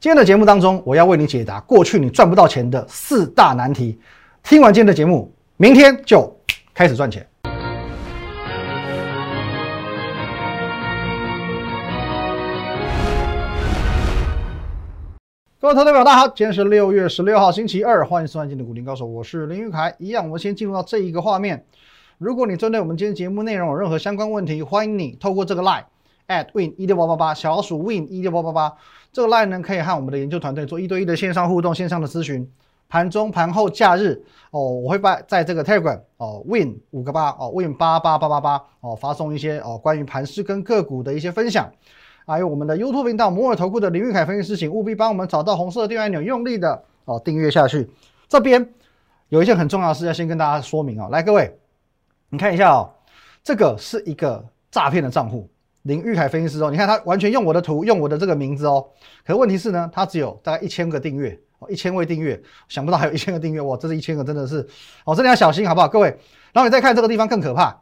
今天的节目当中，我要为你解答过去你赚不到钱的四大难题。听完今天的节目，明天就开始赚钱。各位投资者大家好，今天是六月十六号，星期二，欢迎收看今天的股林高手，我是林玉凯。一样，我们先进入到这一个画面。如果你针对我们今天节目内容有任何相关问题，欢迎你透过这个 line at win 一六八八八小老鼠 win 一六八八八这个 line 呢，可以和我们的研究团队做一对一的线上互动、线上的咨询。盘中、盘后、假日哦，我会把在这个 Telegram 哦 win 五个八哦 win 八八八八八哦发送一些哦关于盘势跟个股的一些分享。还有我们的 YouTube 频道摩尔投顾的林玉凯分析师，请务必帮我们找到红色的订阅按钮，用力的哦订阅下去。这边有一件很重要的事要先跟大家说明哦，来各位，你看一下哦，这个是一个诈骗的账户，林玉凯分析师哦，你看他完全用我的图，用我的这个名字哦，可问题是呢，他只有大概一千个订阅哦，一千位订阅，想不到还有一千个订阅哇，这是一千个真的是哦，真的要小心好不好，各位？然后你再看这个地方更可怕，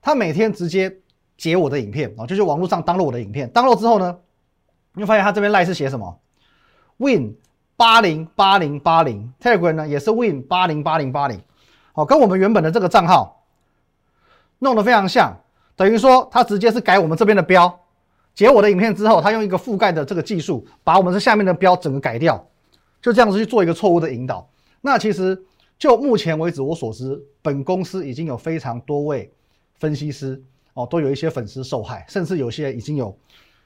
他每天直接。截我的影片啊，就是网络上登录我的影片，登录之后呢，你会发现他这边赖是写什么？Win 八零八零八零，Telegram 呢也是 Win 八零八零八零，好，跟我们原本的这个账号弄得非常像，等于说他直接是改我们这边的标，截我的影片之后，他用一个覆盖的这个技术，把我们这下面的标整个改掉，就这样子去做一个错误的引导。那其实就目前为止我所知，本公司已经有非常多位分析师。哦，都有一些粉丝受害，甚至有些已经有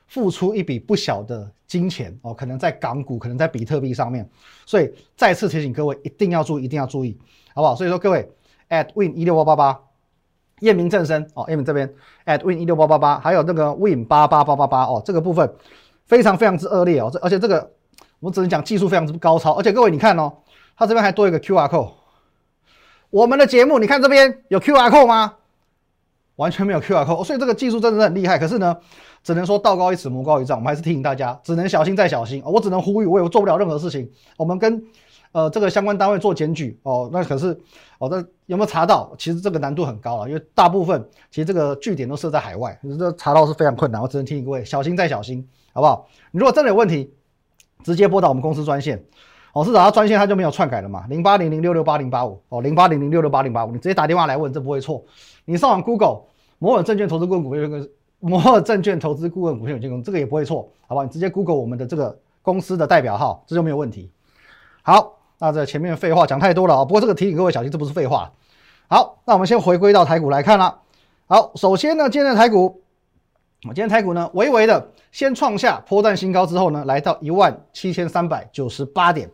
付出一笔不小的金钱哦，可能在港股，可能在比特币上面。所以再次提醒各位，一定要注意，一定要注意，好不好？所以说各位，at win 一六八八八，验明正身哦，验明这边 at win 一六八八八，还有那个 win 八八八八八哦，这个部分非常非常之恶劣哦，这而且这个我只能讲技术非常之高超，而且各位你看哦，它这边还多一个 QR code，我们的节目你看这边有 QR code 吗？完全没有 QR code，所以这个技术真的是很厉害。可是呢，只能说道高一尺，魔高一丈。我们还是提醒大家，只能小心再小心。我只能呼吁，我也做不了任何事情。我们跟呃这个相关单位做检举哦，那可是哦，那有没有查到？其实这个难度很高了，因为大部分其实这个据点都设在海外，这查到是非常困难。我只能提醒各位，小心再小心，好不好？你如果真的有问题，直接拨打我们公司专线。哦，是找到专线，它就没有篡改了嘛？零八零零六六八零八五哦，零八零零六六八零八五，你直接打电话来问，这不会错。你上网 Google 摩尔证券投资顾问股份有限摩尔证券投资顾问股份有限公司，这个也不会错，好吧？你直接 Google 我们的这个公司的代表号，这就没有问题。好，那这前面废话讲太多了啊，不过这个提醒各位小心，这不是废话。好，那我们先回归到台股来看了。好，首先呢，今天的台股，我今天台股呢，微微的先创下波段新高之后呢，来到一万七千三百九十八点。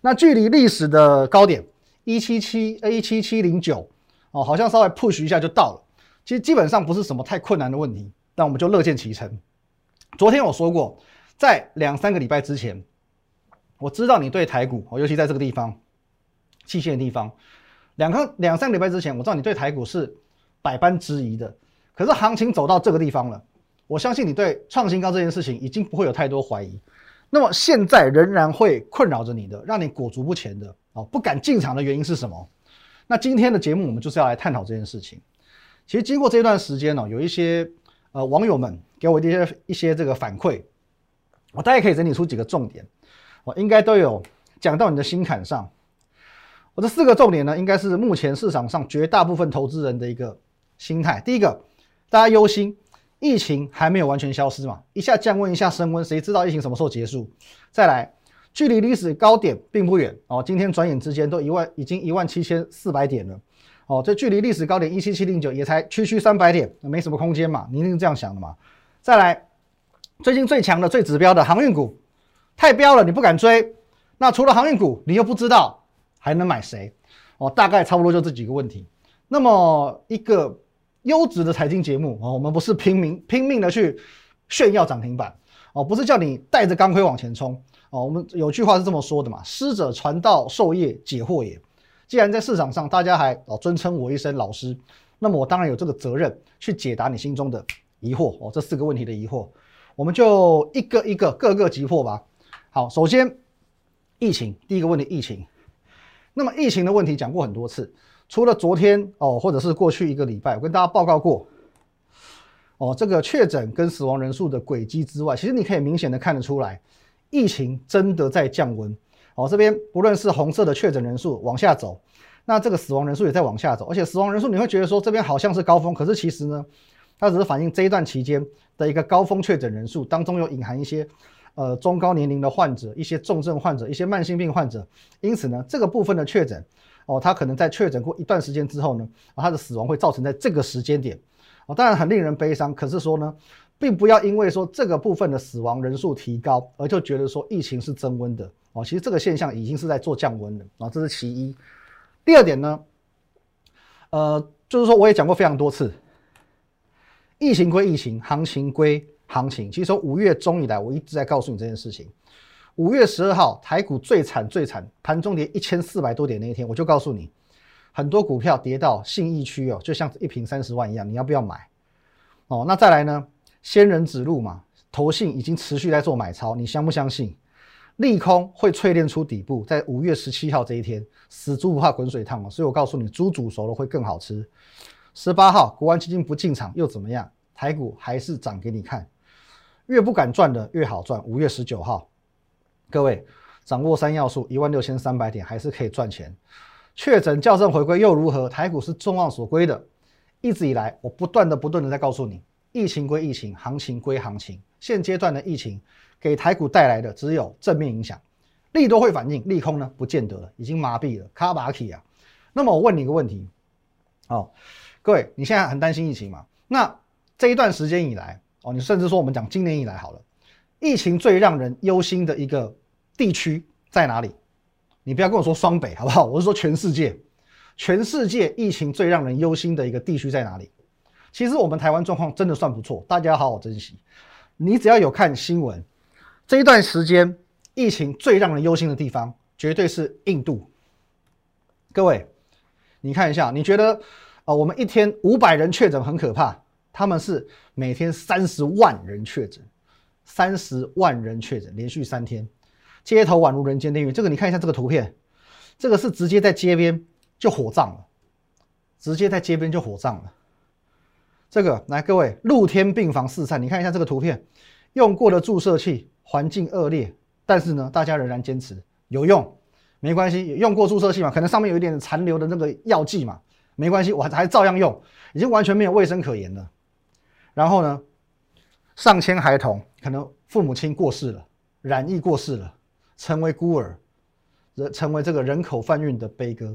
那距离历史的高点一七七 A 七七零九哦，好像稍微 push 一下就到了。其实基本上不是什么太困难的问题，那我们就乐见其成。昨天我说过，在两三个礼拜之前，我知道你对台股，尤其在这个地方器械的地方，两个两三个礼拜之前，我知道你对台股是百般质疑的。可是行情走到这个地方了，我相信你对创新高这件事情已经不会有太多怀疑。那么现在仍然会困扰着你的，让你裹足不前的哦，不敢进场的原因是什么？那今天的节目我们就是要来探讨这件事情。其实经过这段时间呢，有一些呃网友们给我一些一些这个反馈，我大概可以整理出几个重点，我应该都有讲到你的心坎上。我这四个重点呢，应该是目前市场上绝大部分投资人的一个心态。第一个，大家忧心。疫情还没有完全消失嘛？一下降温，一下升温，谁知道疫情什么时候结束？再来，距离历史高点并不远哦。今天转眼之间都一万，已经一万七千四百点了哦。这距离历史高点一七七零九也才区区三百点，没什么空间嘛？你一定是这样想的嘛？再来，最近最强的、最指标的航运股太标了，你不敢追。那除了航运股，你又不知道还能买谁哦？大概差不多就这几个问题。那么一个。优质的财经节目啊，我们不是拼命拼命的去炫耀涨停板哦，不是叫你带着钢盔往前冲哦。我们有句话是这么说的嘛：“师者，传道授业解惑也。”既然在市场上大家还哦尊称我一声老师，那么我当然有这个责任去解答你心中的疑惑哦。这四个问题的疑惑，我们就一个一个各个击破吧。好，首先疫情第一个问题，疫情。那么疫情的问题讲过很多次。除了昨天哦，或者是过去一个礼拜，我跟大家报告过哦，这个确诊跟死亡人数的轨迹之外，其实你可以明显的看得出来，疫情真的在降温。哦，这边不论是红色的确诊人数往下走，那这个死亡人数也在往下走，而且死亡人数你会觉得说这边好像是高峰，可是其实呢，它只是反映这一段期间的一个高峰确诊人数当中有隐含一些呃中高年龄的患者、一些重症患者、一些慢性病患者，因此呢，这个部分的确诊哦，他可能在确诊过一段时间之后呢，他的死亡会造成在这个时间点哦，当然很令人悲伤，可是说呢。并不要因为说这个部分的死亡人数提高，而就觉得说疫情是增温的哦。其实这个现象已经是在做降温了啊，这是其一。第二点呢，呃，就是说我也讲过非常多次，疫情归疫情，行情归行情。其实从五月中以来，我一直在告诉你这件事情。五月十二号台股最惨最惨，盘中跌一千四百多点那一天，我就告诉你，很多股票跌到信义区哦，就像一瓶三十万一样，你要不要买？哦，那再来呢？仙人指路嘛，投信已经持续在做买超，你相不相信？利空会淬炼出底部，在五月十七号这一天，死猪不怕滚水烫哦，所以我告诉你，猪煮熟了会更好吃。十八号国安基金不进场又怎么样？台股还是涨给你看，越不敢赚的越好赚。五月十九号，各位掌握三要素，一万六千三百点还是可以赚钱。确诊校正回归又如何？台股是众望所归的，一直以来我不断的不断的在告诉你。疫情归疫情，行情归行情。现阶段的疫情给台股带来的只有正面影响，利多会反应，利空呢不见得了，已经麻痹了，卡巴奇啊。那么我问你一个问题，哦，各位，你现在很担心疫情嘛？那这一段时间以来，哦，你甚至说我们讲今年以来好了，疫情最让人忧心的一个地区在哪里？你不要跟我说双北好不好？我是说全世界，全世界疫情最让人忧心的一个地区在哪里？其实我们台湾状况真的算不错，大家要好好珍惜。你只要有看新闻，这一段时间疫情最让人忧心的地方，绝对是印度。各位，你看一下，你觉得啊，我们一天五百人确诊很可怕，他们是每天三十万人确诊，三十万人确诊，连续三天，街头宛如人间炼狱。这个你看一下这个图片，这个是直接在街边就火葬了，直接在街边就火葬了。这个来，各位，露天病房四散，你看一下这个图片，用过的注射器，环境恶劣，但是呢，大家仍然坚持有用，没关系，用过注射器嘛，可能上面有一点残留的那个药剂嘛，没关系，我还还照样用，已经完全没有卫生可言了。然后呢，上千孩童可能父母亲过世了，染疫过世了，成为孤儿，人成为这个人口贩运的悲歌。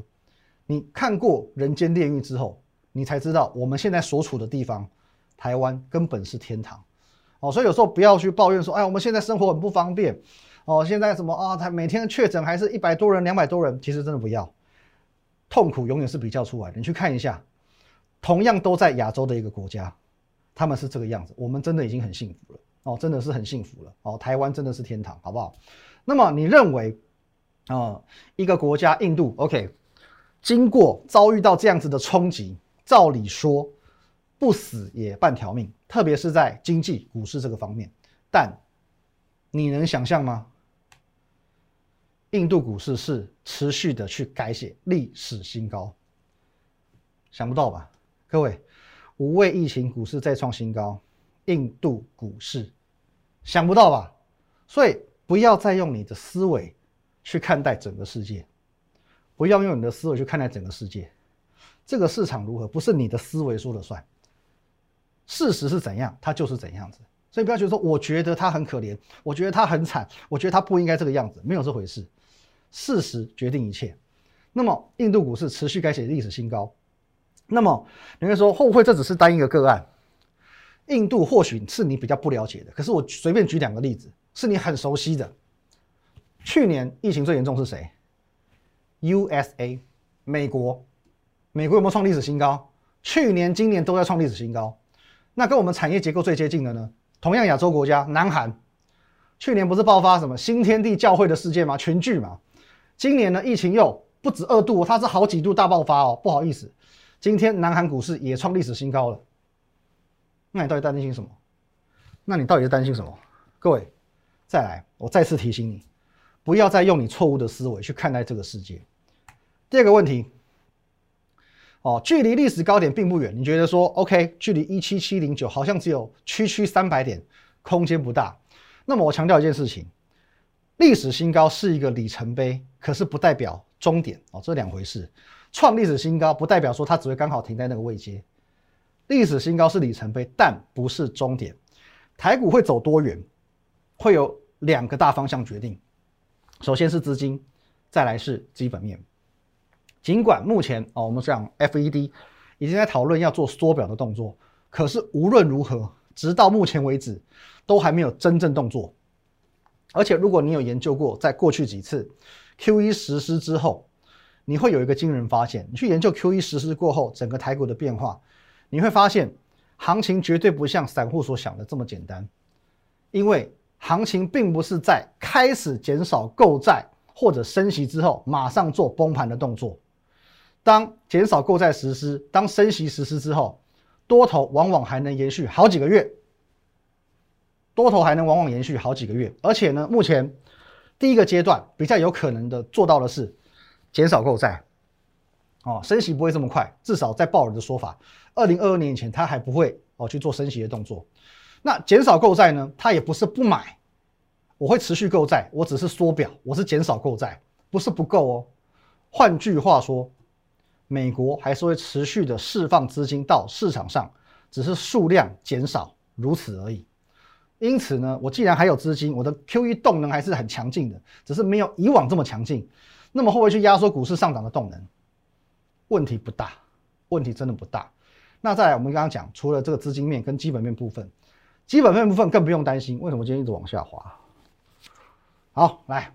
你看过人间炼狱之后？你才知道我们现在所处的地方，台湾根本是天堂，哦，所以有时候不要去抱怨说，哎，我们现在生活很不方便，哦，现在什么啊，他每天确诊还是一百多人、两百多人，其实真的不要，痛苦永远是比较出来的。你去看一下，同样都在亚洲的一个国家，他们是这个样子，我们真的已经很幸福了，哦，真的是很幸福了，哦，台湾真的是天堂，好不好？那么你认为，啊，一个国家印度，OK，经过遭遇到这样子的冲击。照理说，不死也半条命，特别是在经济、股市这个方面。但你能想象吗？印度股市是持续的去改写历史新高，想不到吧？各位，五位疫情，股市再创新高，印度股市想不到吧？所以不要再用你的思维去看待整个世界，不要用你的思维去看待整个世界。这个市场如何，不是你的思维说了算。事实是怎样，它就是怎样子。所以不要觉得说，我觉得他很可怜，我觉得他很惨，我觉得他不应该这个样子，没有这回事。事实决定一切。那么，印度股市持续改写历史新高。那么，你会说会不会这只是单一个个案？印度或许是你比较不了解的，可是我随便举两个例子，是你很熟悉的。去年疫情最严重是谁？USA，美国。美国有没有创历史新高？去年、今年都在创历史新高。那跟我们产业结构最接近的呢？同样亚洲国家，南韩，去年不是爆发什么新天地教会的事件吗？群聚嘛。今年呢，疫情又不止二度，它是好几度大爆发哦。不好意思，今天南韩股市也创历史新高了。那你到底担心什么？那你到底是担心什么？各位，再来，我再次提醒你，不要再用你错误的思维去看待这个世界。第二个问题。哦，距离历史高点并不远，你觉得说 OK？距离一七七零九好像只有区区三百点，空间不大。那么我强调一件事情，历史新高是一个里程碑，可是不代表终点哦，这两回事。创历史新高不代表说它只会刚好停在那个位阶，历史新高是里程碑，但不是终点。台股会走多远，会有两个大方向决定。首先是资金，再来是基本面。尽管目前哦，我们讲 FED 已经在讨论要做缩表的动作，可是无论如何，直到目前为止都还没有真正动作。而且，如果你有研究过，在过去几次 QE 实施之后，你会有一个惊人发现。你去研究 QE 实施过后整个台股的变化，你会发现行情绝对不像散户所想的这么简单。因为行情并不是在开始减少购债或者升息之后马上做崩盘的动作。当减少购债实施，当升息实施之后，多头往往还能延续好几个月。多头还能往往延续好几个月，而且呢，目前第一个阶段比较有可能的做到的是减少购债，哦，升息不会这么快，至少在鲍尔的说法，二零二二年以前他还不会哦去做升息的动作。那减少购债呢，他也不是不买，我会持续购债，我只是缩表，我是减少购债，不是不够哦。换句话说，美国还是会持续的释放资金到市场上，只是数量减少，如此而已。因此呢，我既然还有资金，我的 QE 动能还是很强劲的，只是没有以往这么强劲。那么会不会去压缩股市上涨的动能？问题不大，问题真的不大。那再来，我们刚刚讲，除了这个资金面跟基本面部分，基本面部分更不用担心。为什么今天一直往下滑？好，来，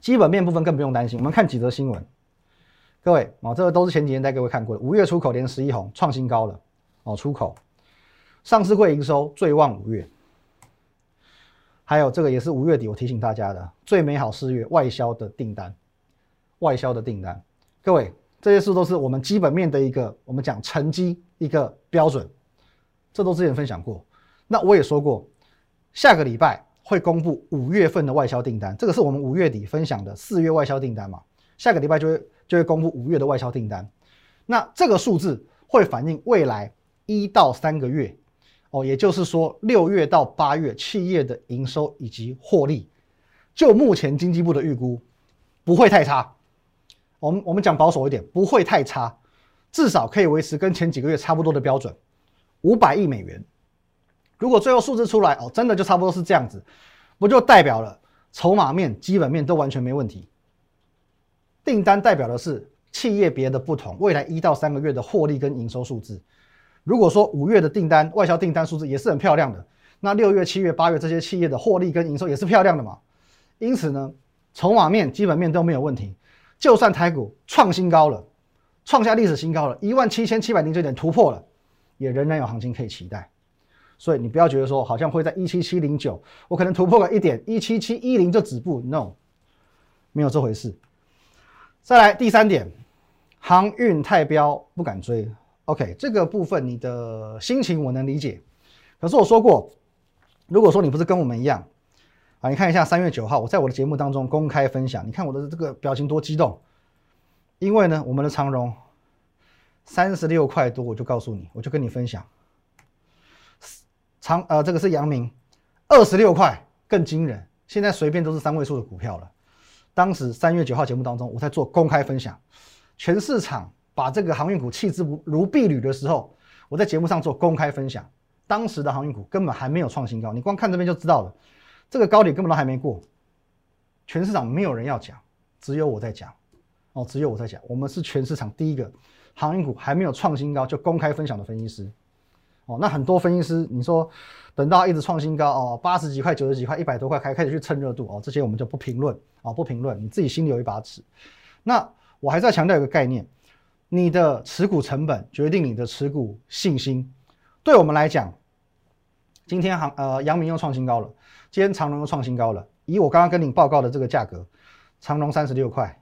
基本面部分更不用担心。我们看几则新闻，各位哦，这个都是前几天带各位看过的。五月出口连十一红，创新高了哦，出口上市会营收最旺五月。还有这个也是五月底我提醒大家的最美好四月外销的订单，外销的订单，各位这些数都是我们基本面的一个我们讲成绩一个标准，这都之前分享过。那我也说过，下个礼拜会公布五月份的外销订单，这个是我们五月底分享的四月外销订单嘛？下个礼拜就会就会公布五月的外销订单，那这个数字会反映未来一到三个月。哦，也就是说，六月到八月企业的营收以及获利，就目前经济部的预估，不会太差。我们我们讲保守一点，不会太差，至少可以维持跟前几个月差不多的标准，五百亿美元。如果最后数字出来，哦，真的就差不多是这样子，不就代表了筹码面、基本面都完全没问题？订单代表的是企业别的不同，未来一到三个月的获利跟营收数字。如果说五月的订单外销订单数字也是很漂亮的，那六月、七月、八月这些企业的获利跟营收也是漂亮的嘛？因此呢，筹码面、基本面都没有问题。就算台股创新高了，创下历史新高了，一万七千七百零九点突破了，也仍然有行情可以期待。所以你不要觉得说好像会在一七七零九，我可能突破个一点一七七一零就止步，no，没有这回事。再来第三点，航运太标不敢追。OK，这个部分你的心情我能理解，可是我说过，如果说你不是跟我们一样啊，你看一下三月九号我在我的节目当中公开分享，你看我的这个表情多激动，因为呢，我们的长荣三十六块多，我就告诉你，我就跟你分享，长呃这个是阳明二十六块更惊人，现在随便都是三位数的股票了。当时三月九号节目当中我在做公开分享，全市场。把这个航运股弃之如如敝履的时候，我在节目上做公开分享，当时的航运股根本还没有创新高，你光看这边就知道了，这个高点根本都还没过，全市场没有人要讲，只有我在讲，哦，只有我在讲，我们是全市场第一个航运股还没有创新高就公开分享的分析师，哦，那很多分析师你说等到一直创新高哦，八十几块、九十几块、一百多块开开始去蹭热度哦，这些我们就不评论啊，不评论，你自己心里有一把尺。那我还在强调一个概念。你的持股成本决定你的持股信心。对我们来讲，今天行呃阳明又创新高了，今天长荣又创新高了。以我刚刚跟你报告的这个价格，长荣三十六块，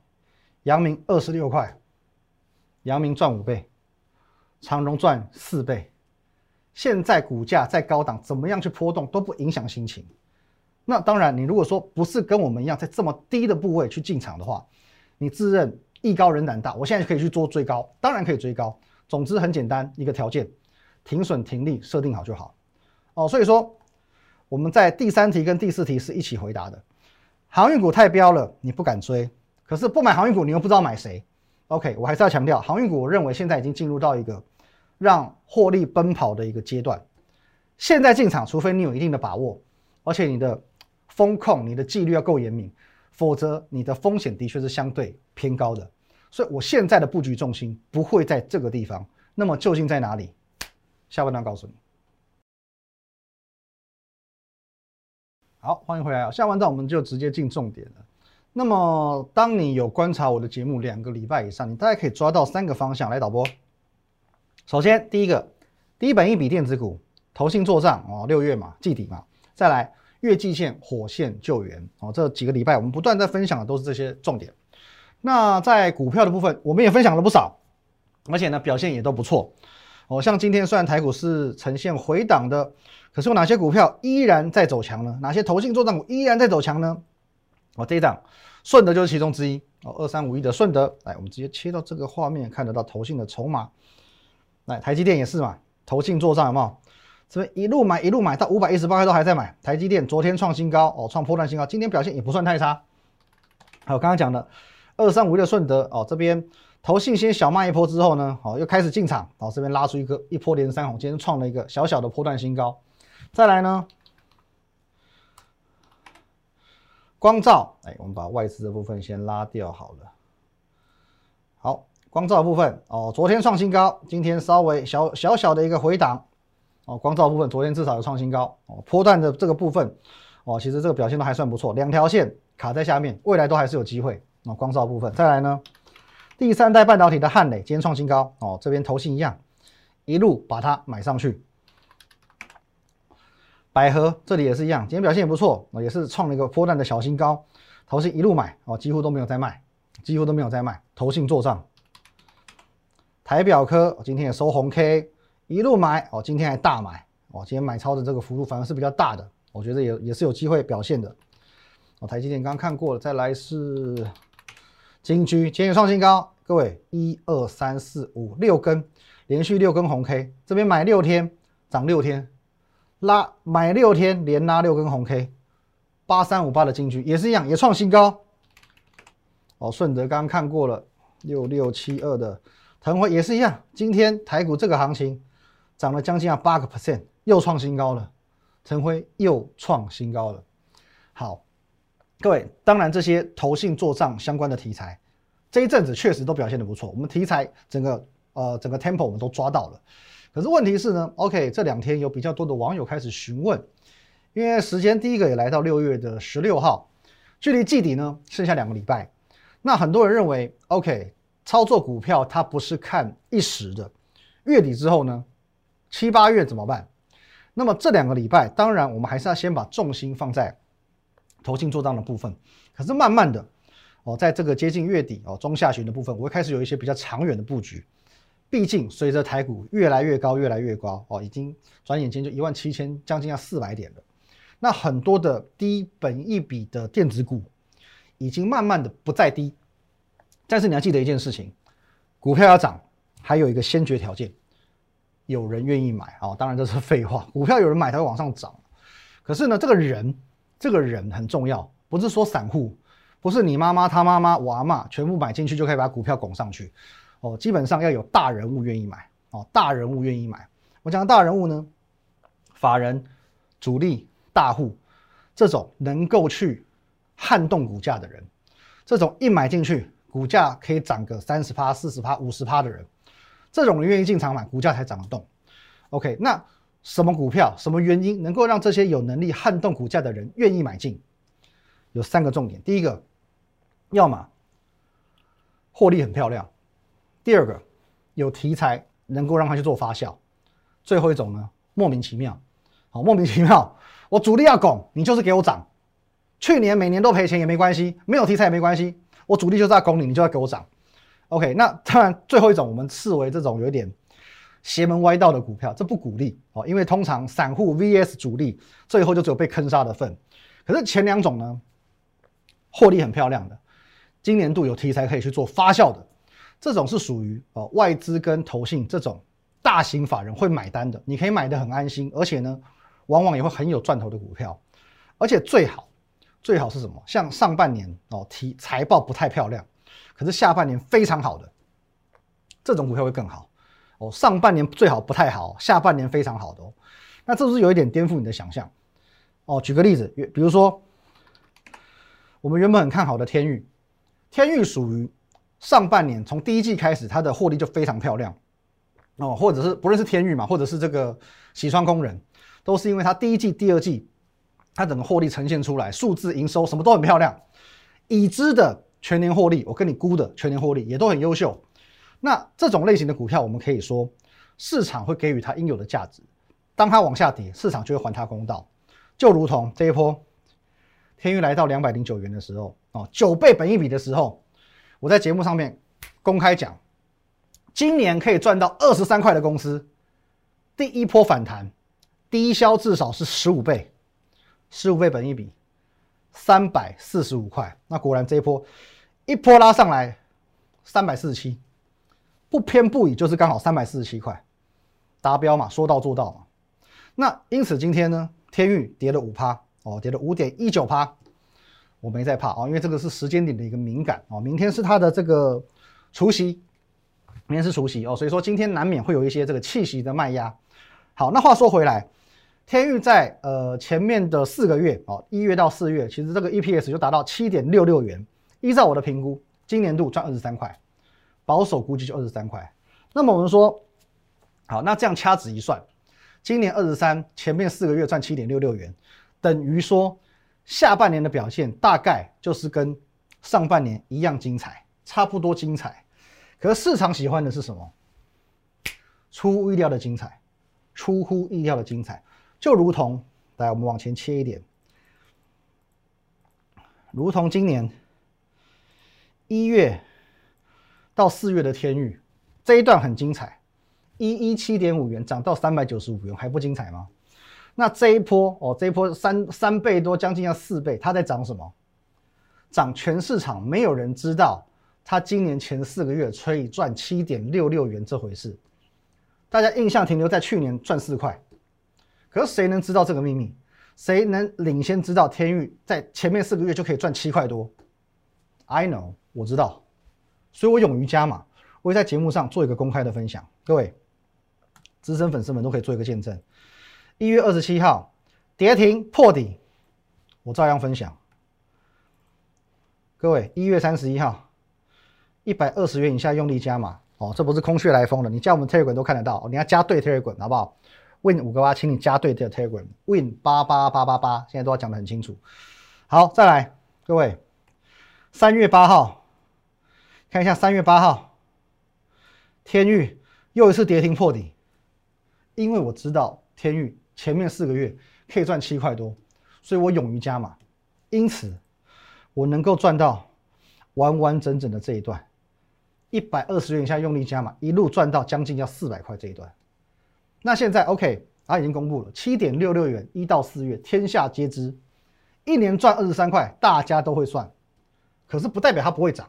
阳明二十六块，阳明赚五倍，长荣赚四倍。现在股价在高档，怎么样去波动都不影响心情。那当然，你如果说不是跟我们一样在这么低的部位去进场的话，你自认。艺高人胆大，我现在可以去做追高，当然可以追高。总之很简单，一个条件，停损停利设定好就好。哦，所以说我们在第三题跟第四题是一起回答的。航运股太飙了，你不敢追。可是不买航运股，你又不知道买谁。OK，我还是要强调，航运股我认为现在已经进入到一个让获利奔跑的一个阶段。现在进场，除非你有一定的把握，而且你的风控、你的纪律要够严明，否则你的风险的确是相对偏高的。所以我现在的布局重心不会在这个地方。那么究竟在哪里？下半段告诉你。好，欢迎回来啊！下半段我们就直接进重点了。那么，当你有观察我的节目两个礼拜以上，你大概可以抓到三个方向来导播。首先，第一个，第一本一笔电子股，投信做账哦，六月嘛，季底嘛，再来月季线火线救援哦，这几个礼拜我们不断在分享的都是这些重点。那在股票的部分，我们也分享了不少，而且呢表现也都不错哦。像今天虽然台股是呈现回档的，可是有哪些股票依然在走强呢？哪些投信做账股依然在走强呢？哦，这一档。顺德就是其中之一哦，二三五一的顺德，来，我们直接切到这个画面，看得到投信的筹码。来，台积电也是嘛，投信做账有没有？这边一路买一路买到五百一十八块都还在买。台积电昨天创新高哦，创破断新高，今天表现也不算太差。还有刚刚讲的二三五一的顺德哦，这边投信先小卖一波之后呢，哦又开始进场，哦这边拉出一个一波连三红，今天创了一个小小的破断新高。再来呢？光照，哎，我们把外资的部分先拉掉好了。好，光照部分哦，昨天创新高，今天稍微小小小的一个回档哦。光照部分昨天至少有创新高哦，波段的这个部分哦，其实这个表现都还算不错，两条线卡在下面，未来都还是有机会哦。光照部分再来呢，第三代半导体的汉磊今天创新高哦，这边投信一样，一路把它买上去。百合这里也是一样，今天表现也不错也是创了一个波段的小新高。投信一路买哦，几乎都没有在卖，几乎都没有在卖。投信做账，台表科今天也收红 K，一路买哦，今天还大买哦，今天买超的这个幅度反而是比较大的，我觉得也也是有机会表现的。哦，台积电刚看过了，再来是金居，今天创新高，各位一二三四五六根连续六根红 K，这边买六天涨六天。拉买六天连拉六根红 K，八三五八的金居也是一样，也创新高。哦，顺德刚刚看过了，六六七二的腾辉也是一样，今天台股这个行情涨了将近要八个 percent，又创新高了。腾辉又创新高了。好，各位，当然这些投信做账相关的题材，这一阵子确实都表现的不错，我们题材整个呃整个 tempo 我们都抓到了。可是问题是呢，OK，这两天有比较多的网友开始询问，因为时间第一个也来到六月的十六号，距离季底呢剩下两个礼拜，那很多人认为，OK，操作股票它不是看一时的，月底之后呢，七八月怎么办？那么这两个礼拜，当然我们还是要先把重心放在投信做账的部分，可是慢慢的，哦，在这个接近月底哦中下旬的部分，我会开始有一些比较长远的布局。毕竟随着台股越来越高，越来越高哦，已经转眼间就一万七千，将近要四百点了。那很多的低本一笔的电子股，已经慢慢的不再低。但是你要记得一件事情，股票要涨，还有一个先决条件，有人愿意买啊。当然这是废话，股票有人买它会往上涨。可是呢，这个人，这个人很重要，不是说散户，不是你妈妈、他妈妈、我阿妈全部买进去就可以把股票拱上去。哦，基本上要有大人物愿意买哦，大人物愿意买。我讲大人物呢，法人、主力、大户这种能够去撼动股价的人，这种一买进去股价可以涨个三十趴、四十趴、五十趴的人，这种人愿意进场买，股价才涨得动。OK，那什么股票、什么原因能够让这些有能力撼动股价的人愿意买进？有三个重点。第一个，要么获利很漂亮。第二个有题材能够让他去做发酵，最后一种呢莫名其妙，好莫名其妙，我主力要拱，你就是给我涨，去年每年都赔钱也没关系，没有题材也没关系，我主力就是要拱你，你就要给我涨。OK，那当然最后一种我们视为这种有点邪门歪道的股票，这不鼓励哦，因为通常散户 VS 主力最后就只有被坑杀的份。可是前两种呢，获利很漂亮的，今年度有题材可以去做发酵的。这种是属于哦外资跟投信这种大型法人会买单的，你可以买的很安心，而且呢，往往也会很有赚头的股票，而且最好最好是什么？像上半年哦，提财报不太漂亮，可是下半年非常好的这种股票会更好哦。上半年最好不太好，下半年非常好的哦。那这不是有一点颠覆你的想象哦？举个例子，比如说我们原本很看好的天域，天域属于上半年从第一季开始，它的获利就非常漂亮哦，或者是不论是天域嘛，或者是这个喜川工人，都是因为它第一季、第二季。它整个获利呈现出来，数字营收什么都很漂亮，已知的全年获利，我跟你估的全年获利也都很优秀。那这种类型的股票，我们可以说市场会给予它应有的价值。当它往下跌，市场就会还它公道。就如同这一波天域来到两百零九元的时候，哦，九倍本一比的时候，我在节目上面公开讲，今年可以赚到二十三块的公司，第一波反弹，低消至少是十五倍。十五倍本一比，三百四十五块。那果然这一波一波拉上来，三百四十七，不偏不倚就是刚好三百四十七块，达标嘛，说到做到嘛。那因此今天呢，天域跌了五趴哦，跌了五点一九趴，我没在怕啊，因为这个是时间点的一个敏感哦。明天是它的这个除夕，明天是除夕哦，所以说今天难免会有一些这个气息的卖压。好，那话说回来。天域在呃前面的四个月哦，一月到四月，其实这个 EPS 就达到七点六六元。依照我的评估，今年度赚二十三块，保守估计就二十三块。那么我们说，好，那这样掐指一算，今年二十三，前面四个月赚七点六六元，等于说下半年的表现大概就是跟上半年一样精彩，差不多精彩。可是市场喜欢的是什么？出乎意料的精彩，出乎意料的精彩。就如同，来我们往前切一点，如同今年一月到四月的天域这一段很精彩，一一七点五元涨到三百九十五元，还不精彩吗？那这一波哦，这一波三三倍多，将近要四倍，它在涨什么？涨全市场没有人知道，它今年前四个月可以赚七点六六元这回事，大家印象停留在去年赚四块。可是谁能知道这个秘密？谁能领先知道天域在前面四个月就可以赚七块多？I know，我知道，所以我勇于加码。我会在节目上做一个公开的分享，各位资深粉丝们都可以做一个见证。一月二十七号跌停破底，我照样分享。各位一月三十一号一百二十元以下用力加码哦，这不是空穴来风的，你加我们 Telegram 都看得到，你要加对 Telegram 好不好？Win 五个八，请你加对 Telegram。Win 八八八八八，现在都要讲得很清楚。好，再来，各位，三月八号，看一下三月八号，天域又一次跌停破底。因为我知道天域前面四个月可以赚七块多，所以我勇于加码。因此，我能够赚到完完整整的这一段，一百二十元以下用力加码，一路赚到将近要四百块这一段。那现在 OK，它已经公布了七点六六元，一到四月天下皆知，一年赚二十三块，大家都会算，可是不代表它不会涨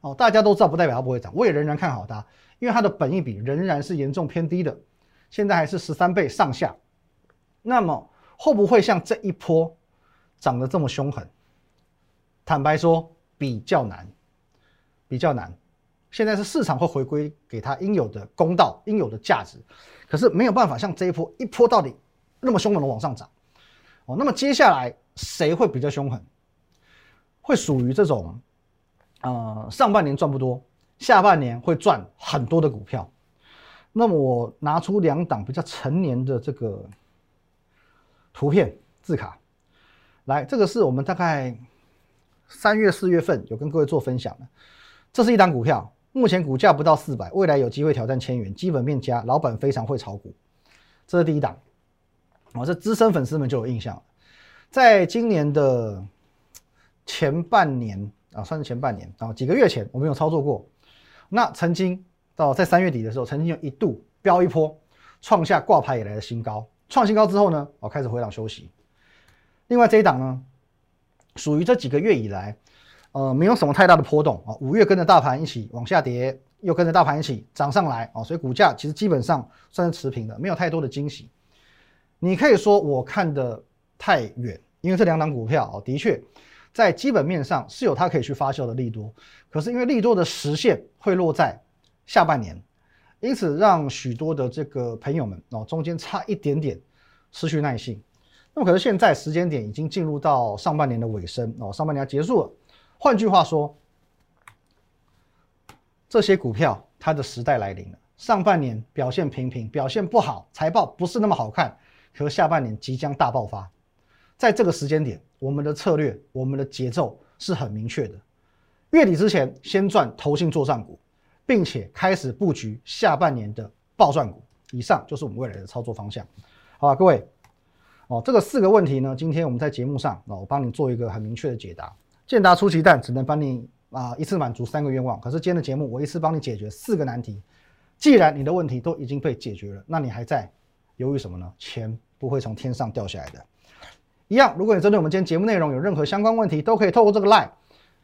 哦。大家都知道不代表它不会涨，我也仍然看好它，因为它的本益比仍然是严重偏低的，现在还是十三倍上下。那么会不会像这一波涨得这么凶狠？坦白说，比较难，比较难。现在是市场会回归给它应有的公道、应有的价值，可是没有办法像这一波一波到底那么凶猛的往上涨哦。那么接下来谁会比较凶狠？会属于这种呃上半年赚不多，下半年会赚很多的股票。那么我拿出两档比较成年的这个图片字卡来，这个是我们大概三月四月份有跟各位做分享的，这是一档股票。目前股价不到四百，未来有机会挑战千元，基本面佳，老板非常会炒股，这是第一档。哦，这资深粉丝们就有印象，在今年的前半年啊，算是前半年啊，几个月前我们有操作过。那曾经到在三月底的时候，曾经有一度飙一波，创下挂牌以来的新高。创新高之后呢，哦开始回档休息。另外这一档呢，属于这几个月以来。呃，没有什么太大的波动啊。五月跟着大盘一起往下跌，又跟着大盘一起涨上来啊，所以股价其实基本上算是持平的，没有太多的惊喜。你可以说我看的太远因为这两档股票哦，的确在基本面上是有它可以去发酵的利多，可是因为利多的实现会落在下半年，因此让许多的这个朋友们哦，中间差一点点失去耐性。那么可是现在时间点已经进入到上半年的尾声哦，上半年要结束了。换句话说，这些股票它的时代来临了。上半年表现平平，表现不好，财报不是那么好看，可下半年即将大爆发。在这个时间点，我们的策略、我们的节奏是很明确的。月底之前先赚投信做账股，并且开始布局下半年的暴赚股。以上就是我们未来的操作方向。好吧，各位。哦，这个四个问题呢，今天我们在节目上啊，我帮你做一个很明确的解答。健达出奇蛋只能帮你啊一次满足三个愿望，可是今天的节目我一次帮你解决四个难题。既然你的问题都已经被解决了，那你还在犹豫什么呢？钱不会从天上掉下来的。一样，如果你针对我们今天节目内容有任何相关问题，都可以透过这个 line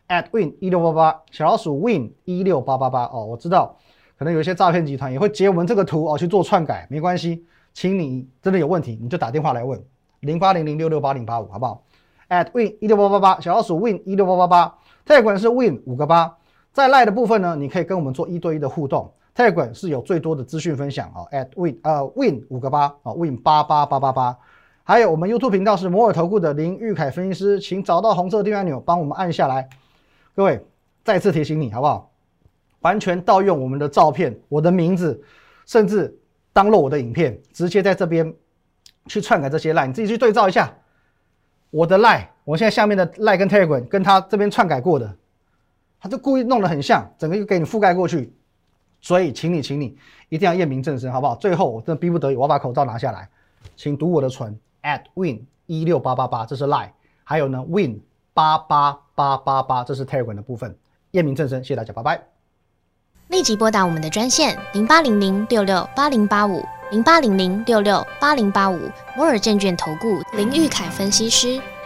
at win 一六八八小老鼠 win 一六八八八哦。我知道可能有一些诈骗集团也会截我们这个图哦去做篡改，没关系，请你真的有问题你就打电话来问。零八零零六六八零八五，好不好？at win 一六八八八，小老鼠 win 一六八八八，泰管是 win 五个八，在赖的部分呢，你可以跟我们做一对一的互动，泰管是有最多的资讯分享哦。at win 呃 win 五个八啊，win 八八八八八，还有我们 YouTube 频道是摩尔投顾的林玉凯分析师，请找到红色订阅按钮，帮我们按下来。各位再次提醒你，好不好？完全盗用我们的照片、我的名字，甚至当落我的影片，直接在这边。去篡改这些赖，你自己去对照一下。我的赖，我现在下面的赖跟 Telegram 跟他这边篡改过的，他就故意弄得很像，整个又给你覆盖过去。所以，请你，请你一定要验明正身，好不好？最后，我真的逼不得已，我要把口罩拿下来，请读我的唇，at win 一六八八八，这是赖，还有呢，win 八八八八八，这是 Telegram 的部分。验明正身，谢谢大家，拜拜。立即拨打我们的专线零八零零六六八零八五。零八零零六六八零八五摩尔证券投顾林玉凯分析师，